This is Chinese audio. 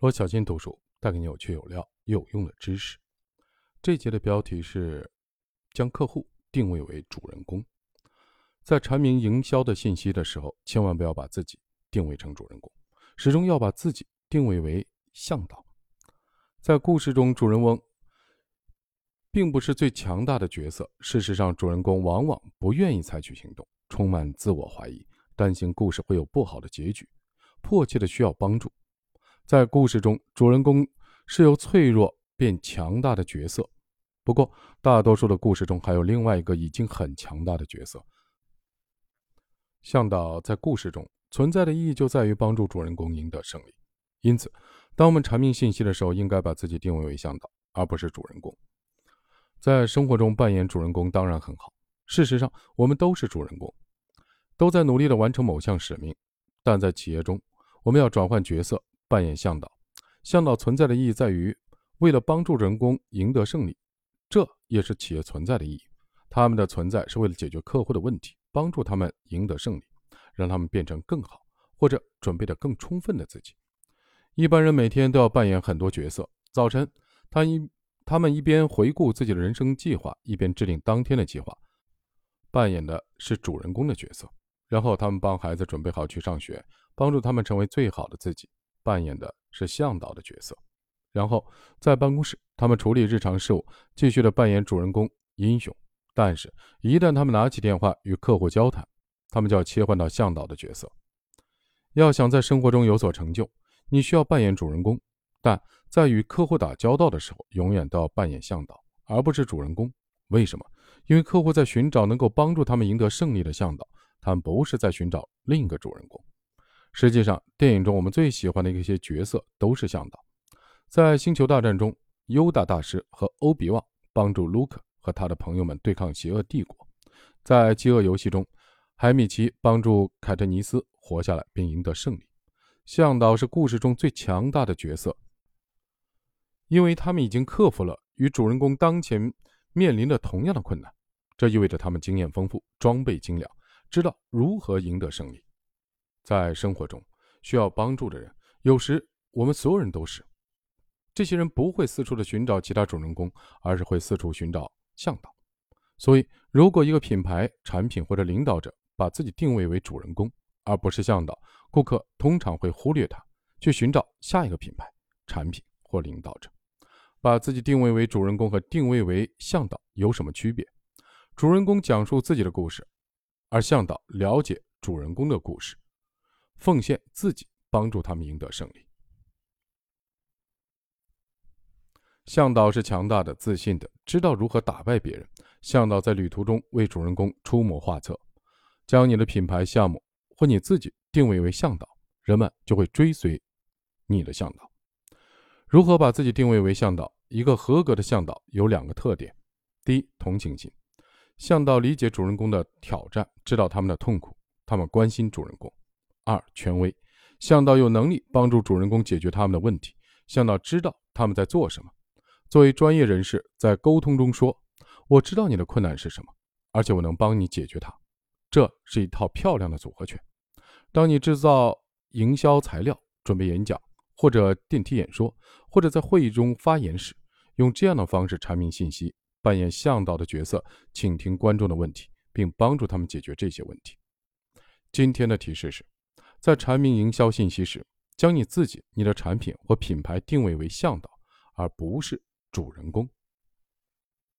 罗小金读书带给你有趣、有料、有用的知识。这节的标题是：将客户定位为主人公。在阐明营销的信息的时候，千万不要把自己定位成主人公，始终要把自己定位为向导。在故事中，主人翁并不是最强大的角色。事实上，主人公往往不愿意采取行动，充满自我怀疑，担心故事会有不好的结局，迫切的需要帮助。在故事中，主人公是由脆弱变强大的角色。不过，大多数的故事中还有另外一个已经很强大的角色。向导在故事中存在的意义就在于帮助主人公赢得胜利。因此，当我们阐明信息的时候，应该把自己定位为向导，而不是主人公。在生活中扮演主人公当然很好。事实上，我们都是主人公，都在努力地完成某项使命。但在企业中，我们要转换角色，扮演向导。向导存在的意义在于，为了帮助人工赢得胜利，这也是企业存在的意义。他们的存在是为了解决客户的问题，帮助他们赢得胜利，让他们变成更好或者准备的更充分的自己。一般人每天都要扮演很多角色。早晨，他一他们一边回顾自己的人生计划，一边制定当天的计划，扮演的是主人公的角色。然后，他们帮孩子准备好去上学，帮助他们成为最好的自己，扮演的是向导的角色。然后，在办公室，他们处理日常事务，继续的扮演主人公英雄。但是，一旦他们拿起电话与客户交谈，他们就要切换到向导的角色。要想在生活中有所成就，你需要扮演主人公，但在与客户打交道的时候，永远都要扮演向导，而不是主人公。为什么？因为客户在寻找能够帮助他们赢得胜利的向导，他们不是在寻找另一个主人公。实际上，电影中我们最喜欢的一些角色都是向导。在《星球大战》中，尤达大师和欧比旺帮助卢克和他的朋友们对抗邪恶帝国；在《饥饿游戏》中，海米奇帮助凯特尼斯活下来并赢得胜利。向导是故事中最强大的角色，因为他们已经克服了与主人公当前面临的同样的困难。这意味着他们经验丰富，装备精良，知道如何赢得胜利。在生活中，需要帮助的人，有时我们所有人都是。这些人不会四处的寻找其他主人公，而是会四处寻找向导。所以，如果一个品牌、产品或者领导者把自己定位为主人公，而不是向导，顾客通常会忽略他，去寻找下一个品牌、产品或领导者。把自己定位为主人公和定位为向导有什么区别？主人公讲述自己的故事，而向导了解主人公的故事，奉献自己，帮助他们赢得胜利。向导是强大的、自信的，知道如何打败别人。向导在旅途中为主人公出谋划策，将你的品牌、项目。或你自己定位为向导，人们就会追随你的向导。如何把自己定位为向导？一个合格的向导有两个特点：第一，同情心，向导理解主人公的挑战，知道他们的痛苦，他们关心主人公；二，权威，向导有能力帮助主人公解决他们的问题，向导知道他们在做什么。作为专业人士，在沟通中说：“我知道你的困难是什么，而且我能帮你解决它。”这是一套漂亮的组合拳。当你制造营销材料、准备演讲或者电梯演说，或者在会议中发言时，用这样的方式阐明信息，扮演向导的角色，倾听观众的问题，并帮助他们解决这些问题。今天的提示是：在阐明营销信息时，将你自己、你的产品或品牌定位为向导，而不是主人公。